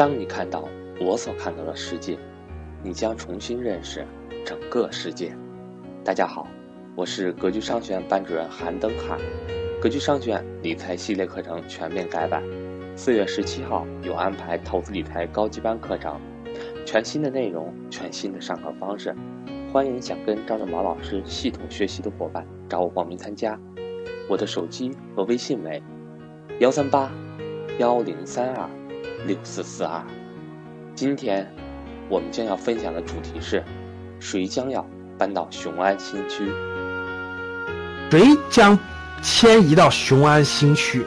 当你看到我所看到的世界，你将重新认识整个世界。大家好，我是格局商学院班主任韩登海。格局商学院理财系列课程全面改版，四月十七号有安排投资理财高级班课程，全新的内容，全新的上课方式。欢迎想跟张正毛老师系统学习的伙伴找我报名参加。我的手机和微信为幺三八幺零三二六四四二。今天我们将要分享的主题是：谁将要搬到雄安新区？谁将迁移到雄安新区？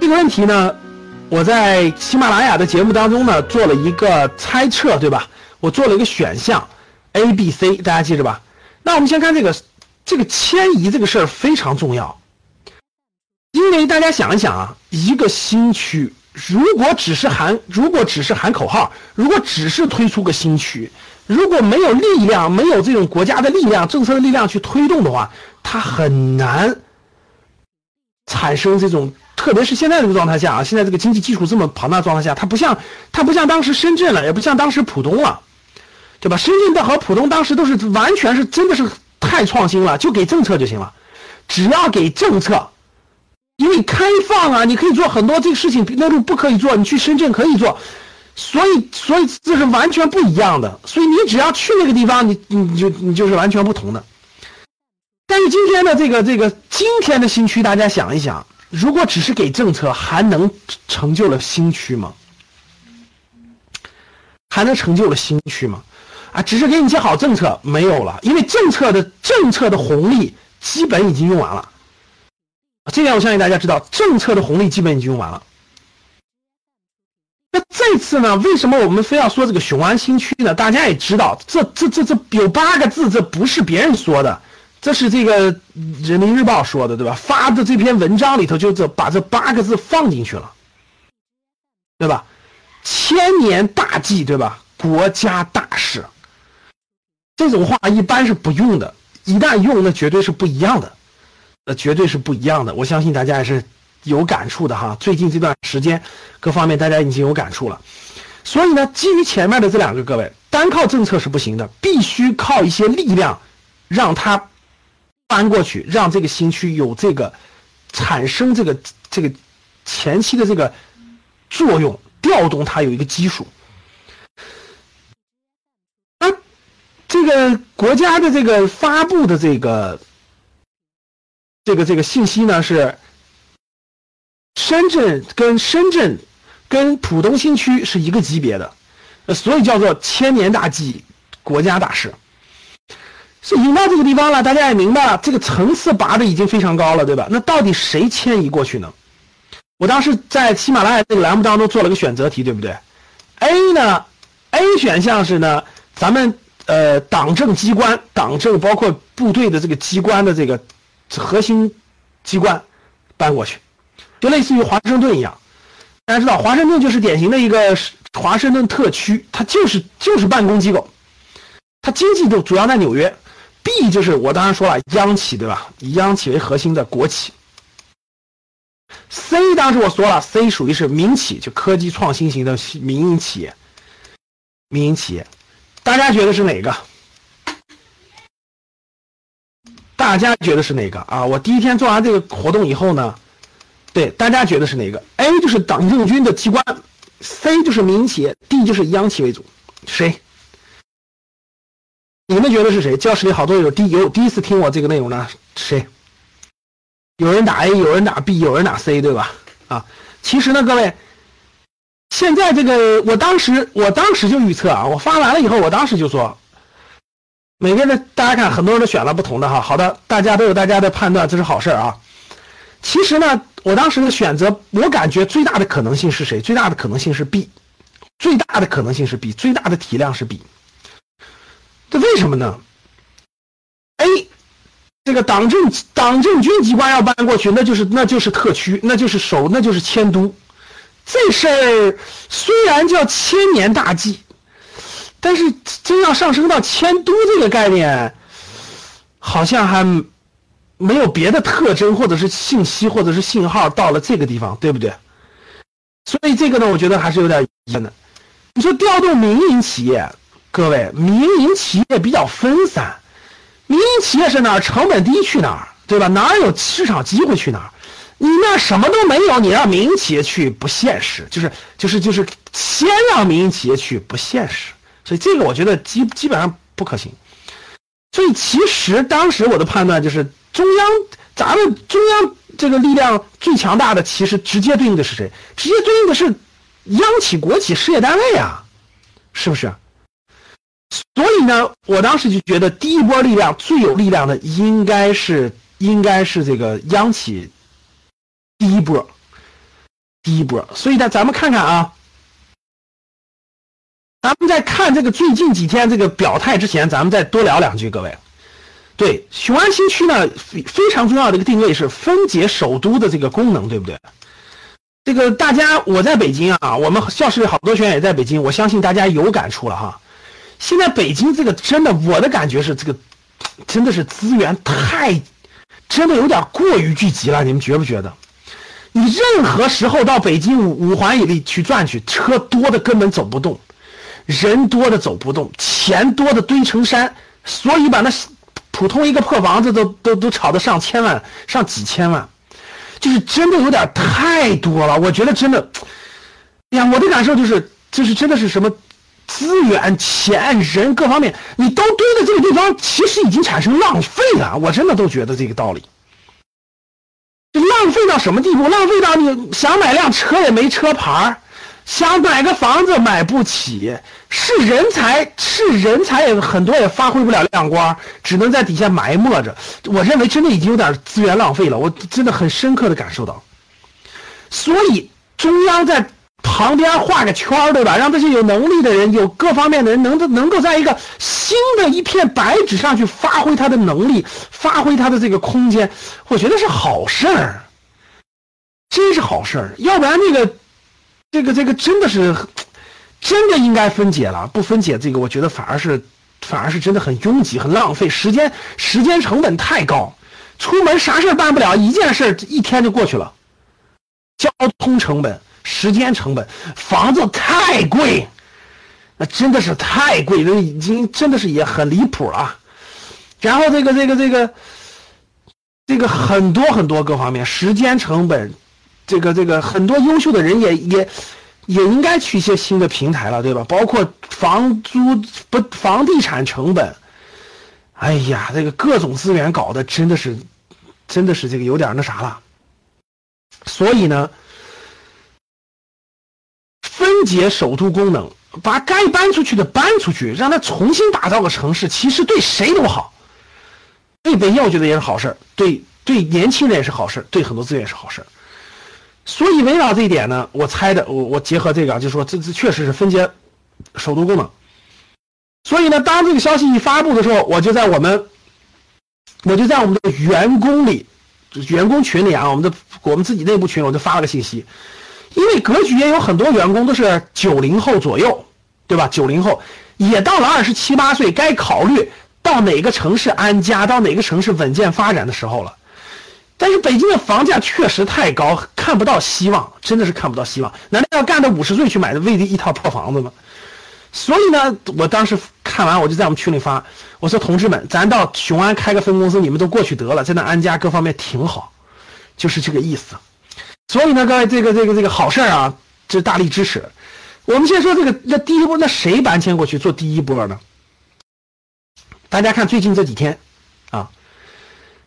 这个问题呢，我在喜马拉雅的节目当中呢做了一个猜测，对吧？我做了一个选项。A、B、C，大家记着吧。那我们先看这个，这个迁移这个事儿非常重要，因为大家想一想啊，一个新区如果只是喊，如果只是喊口号，如果只是推出个新区，如果没有力量，没有这种国家的力量、政策的力量去推动的话，它很难产生这种，特别是现在这个状态下啊，现在这个经济基础这么庞大状态下，它不像，它不像当时深圳了，也不像当时浦东了。对吧？深圳的和浦东当时都是完全是真的是太创新了，就给政策就行了，只要给政策，因为开放啊，你可以做很多这个事情，内陆不可以做，你去深圳可以做，所以所以这是完全不一样的。所以你只要去那个地方，你你就你就是完全不同的。但是今天的这个这个今天的新区，大家想一想，如果只是给政策，还能成就了新区吗？还能成就了新区吗？啊，只是给你些好政策没有了，因为政策的政策的红利基本已经用完了。这点我相信大家知道，政策的红利基本已经用完了。那这次呢，为什么我们非要说这个雄安新区呢？大家也知道，这这这这有八个字，这不是别人说的，这是这个人民日报说的，对吧？发的这篇文章里头就这把这八个字放进去了，对吧？千年大计，对吧？国家大事。这种话一般是不用的，一旦用，那绝对是不一样的，呃绝对是不一样的。我相信大家也是有感触的哈。最近这段时间，各方面大家已经有感触了。所以呢，基于前面的这两个，各位单靠政策是不行的，必须靠一些力量，让它搬过去，让这个新区有这个产生这个这个前期的这个作用，调动它有一个基础。这个国家的这个发布的这个这个这个信息呢是，深圳跟深圳跟浦东新区是一个级别的，所以叫做千年大计，国家大事。是引到这个地方了，大家也明白了，这个层次拔的已经非常高了，对吧？那到底谁迁移过去呢？我当时在喜马拉雅这个栏目当中做了个选择题，对不对？A 呢？A 选项是呢，咱们。呃，党政机关、党政包括部队的这个机关的这个核心机关搬过去，就类似于华盛顿一样。大家知道，华盛顿就是典型的一个华盛顿特区，它就是就是办公机构，它经济就主要在纽约。B 就是我当然说了，央企对吧？以央企为核心的国企。C 当时我说了，C 属于是民企，就科技创新型的民营企业，民营企业。大家觉得是哪个？大家觉得是哪个啊？我第一天做完这个活动以后呢，对大家觉得是哪个？A 就是党政军的机关，C 就是民营企业，D 就是央企为主。谁？你们觉得是谁？教室里好多有第有第一次听我这个内容的，谁？有人打 A，有人打 B，有人打 C，对吧？啊，其实呢，各位。现在这个，我当时我当时就预测啊，我发完了以后，我当时就说，每个人大家看，很多人都选了不同的哈。好的，大家都有大家的判断，这是好事啊。其实呢，我当时的选择，我感觉最大的可能性是谁？最大的可能性是 B，最大的可能性是 B，最大的体量是 B。这为什么呢？A，这个党政党政军机关要搬过去，那就是那就是特区，那就是首那就是迁都。这事儿虽然叫千年大计，但是真要上升到迁都这个概念，好像还没有别的特征，或者是信息，或者是信号到了这个地方，对不对？所以这个呢，我觉得还是有点遗憾的。你说调动民营企业，各位，民营企业比较分散，民营企业是哪儿成本低去哪儿，对吧？哪儿有市场机会去哪儿。你那什么都没有，你让民营企业去不现实，就是就是就是先让民营企业去不现实。所以这个我觉得基基本上不可行。所以其实当时我的判断就是中央，咱们中央这个力量最强大的，其实直接对应的是谁？直接对应的是央企、国企、事业单位啊，是不是？所以呢，我当时就觉得第一波力量最有力量的应该是应该是这个央企第一波，第一波。所以呢，咱们看看啊。咱们在看这个最近几天这个表态之前，咱们再多聊两句，各位。对雄安新区呢，非常重要的一个定位是分解首都的这个功能，对不对？这个大家我在北京啊，我们教室里好多学员也在北京，我相信大家有感触了哈。现在北京这个真的，我的感觉是这个真的是资源太，真的有点过于聚集了，你们觉不觉得？你任何时候到北京五五环以内去转去，车多的根本走不动。人多的走不动，钱多的堆成山，所以把那普通一个破房子都都都炒得上千万、上几千万，就是真的有点太多了。我觉得真的，哎呀，我的感受就是，就是真的是什么资源、钱、人各方面，你都堆在这个地方，其实已经产生浪费了。我真的都觉得这个道理，浪费到什么地步？浪费到你想买辆车也没车牌儿。想买个房子买不起，是人才，是人才也很多也发挥不了亮光，只能在底下埋没着。我认为真的已经有点资源浪费了，我真的很深刻的感受到。所以中央在旁边画个圈对吧？让这些有能力的人、有各方面的人，能能够在一个新的一片白纸上去发挥他的能力，发挥他的这个空间，我觉得是好事儿，真是好事儿。要不然那个。这个这个真的是，真的应该分解了。不分解这个，我觉得反而是，反而是真的很拥挤、很浪费时间，时间成本太高。出门啥事办不了，一件事一天就过去了。交通成本、时间成本，房子太贵，那真的是太贵，那已经真的是也很离谱了。然后这个这个这个，这个很多很多各方面，时间成本。这个这个很多优秀的人也也也应该去一些新的平台了，对吧？包括房租不房地产成本，哎呀，这个各种资源搞的真的是真的是这个有点那啥了。所以呢，分解首都功能，把该搬出去的搬出去，让它重新打造个城市，其实对谁都好。对北京我觉得也是好事对对年轻人也是好事对很多资源也是好事所以围绕这一点呢，我猜的，我我结合这个，就说这这确实是分解首都功能。所以呢，当这个消息一发布的时候，我就在我们，我就在我们的员工里，员工群里啊，我们的我们自己内部群，我就发了个信息，因为格局也有很多员工都是九零后左右，对吧？九零后也到了二十七八岁，该考虑到哪个城市安家，到哪个城市稳健发展的时候了。但是北京的房价确实太高，看不到希望，真的是看不到希望。难道要干到五十岁去买的未一套破房子吗？所以呢，我当时看完，我就在我们群里发，我说：“同志们，咱到雄安开个分公司，你们都过去得了，在那安家，各方面挺好，就是这个意思。”所以呢，各位，这个这个这个好事啊，这大力支持。我们先说这个，那第一波，那谁搬迁过去做第一波呢？大家看最近这几天。啊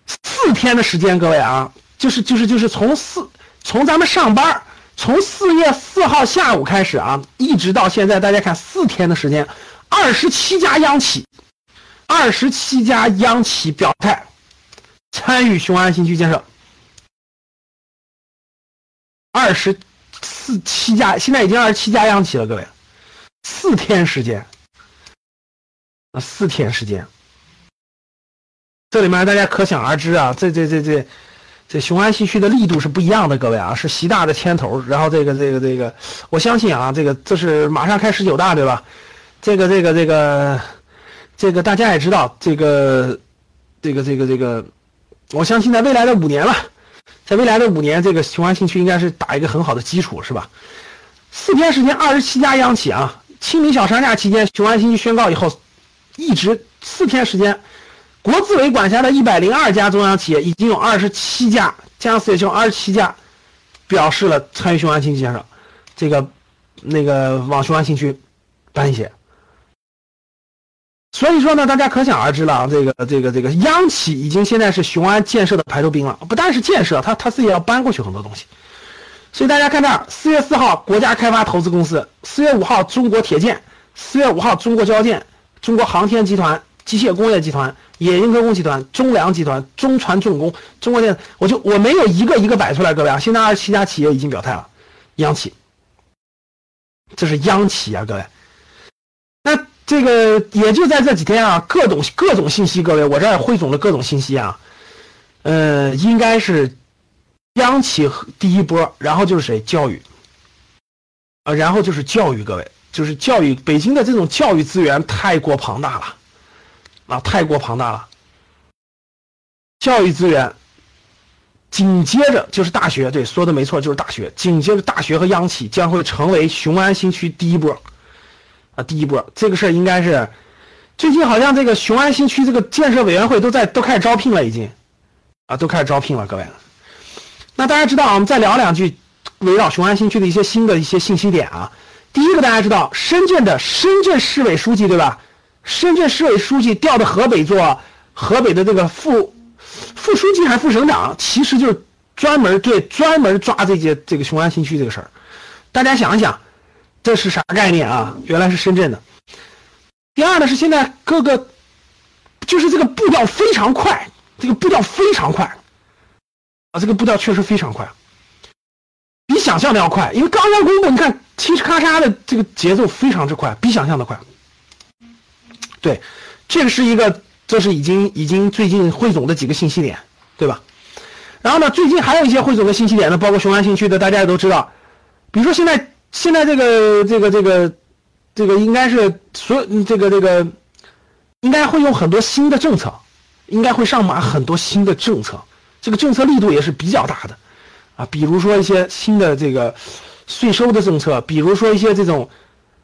四天的时间，各位啊，就是就是就是从四从咱们上班，从四月四号下午开始啊，一直到现在，大家看四天的时间，二十七家央企，二十七家央企表态参与雄安新区建设，二十四七家，现在已经二十七家央企了，各位，四天时间，啊，四天时间。这里面大家可想而知啊，这这这这这雄安新区的力度是不一样的，各位啊，是习大的牵头，然后这个这个这个，我相信啊，这个这是马上开十九大对吧？这个这个这个这个大家也知道，这个这个这个这个，我相信在未来的五年了，在未来的五年，这个雄安新区应该是打一个很好的基础，是吧？四天时间，二十七家央企啊，清明小长假期间，雄安新区宣告以后，一直四天时间，国资委管辖的一百零二家中央企业已经有二十七家，加上四月就二十七家，表示了参与雄安新区建设，这个那个往雄安新区搬一些。所以说呢，大家可想而知了，这个这个这个央企已经现在是雄安建设的排头兵了，不但是建设，他他自己要搬过去很多东西。所以大家看这儿，四月四号，国家开发投资公司；四月五号，中国铁建；四月五号，中国交建、中国航天集团、机械工业集团、冶金科工集团、中粮集团、中船重工、中国电，我就我没有一个一个摆出来，各位啊，现在二十七家企业已经表态了，央企，这是央企啊，各位。那。这个也就在这几天啊，各种各种信息，各位，我这儿汇总了各种信息啊，呃，应该是央企第一波，然后就是谁？教育啊，然后就是教育，各位，就是教育。北京的这种教育资源太过庞大了啊，太过庞大了。教育资源紧接着就是大学，对，说的没错，就是大学。紧接着大学和央企将会成为雄安新区第一波。啊，第一波这个事儿应该是最近好像这个雄安新区这个建设委员会都在都开始招聘了，已经啊都开始招聘了，各位。那大家知道，我们再聊两句围绕雄安新区的一些新的一些信息点啊。第一个，大家知道深圳的深圳市委书记对吧？深圳市委书记调到河北做河北的这个副副书记还是副省长，其实就是专门对专门抓这些这个雄安新区这个事儿。大家想一想。这是啥概念啊？原来是深圳的。第二呢是现在各个，就是这个步调非常快，这个步调非常快，啊，这个步调确实非常快，比想象的要快。因为刚刚公布，你看嘁哧咔嚓的这个节奏非常之快，比想象的快。对，这个是一个，这是已经已经最近汇总的几个信息点，对吧？然后呢，最近还有一些汇总的信息点呢，包括雄安新区的，大家也都知道，比如说现在。现在这个这个这个这个应该是所有这个这个应该会用很多新的政策，应该会上马很多新的政策，这个政策力度也是比较大的啊，比如说一些新的这个税收的政策，比如说一些这种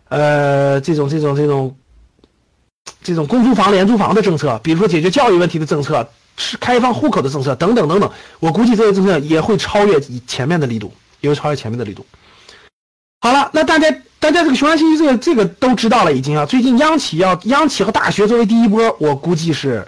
呃这种这种这种这种公租房廉租房的政策，比如说解决教育问题的政策，是开放户口的政策等等等等，我估计这些政策也会超越前面的力度，也会超越前面的力度。好了，那大家大家这个雄安新区这个这个都知道了已经啊。最近央企要央企和大学作为第一波，我估计是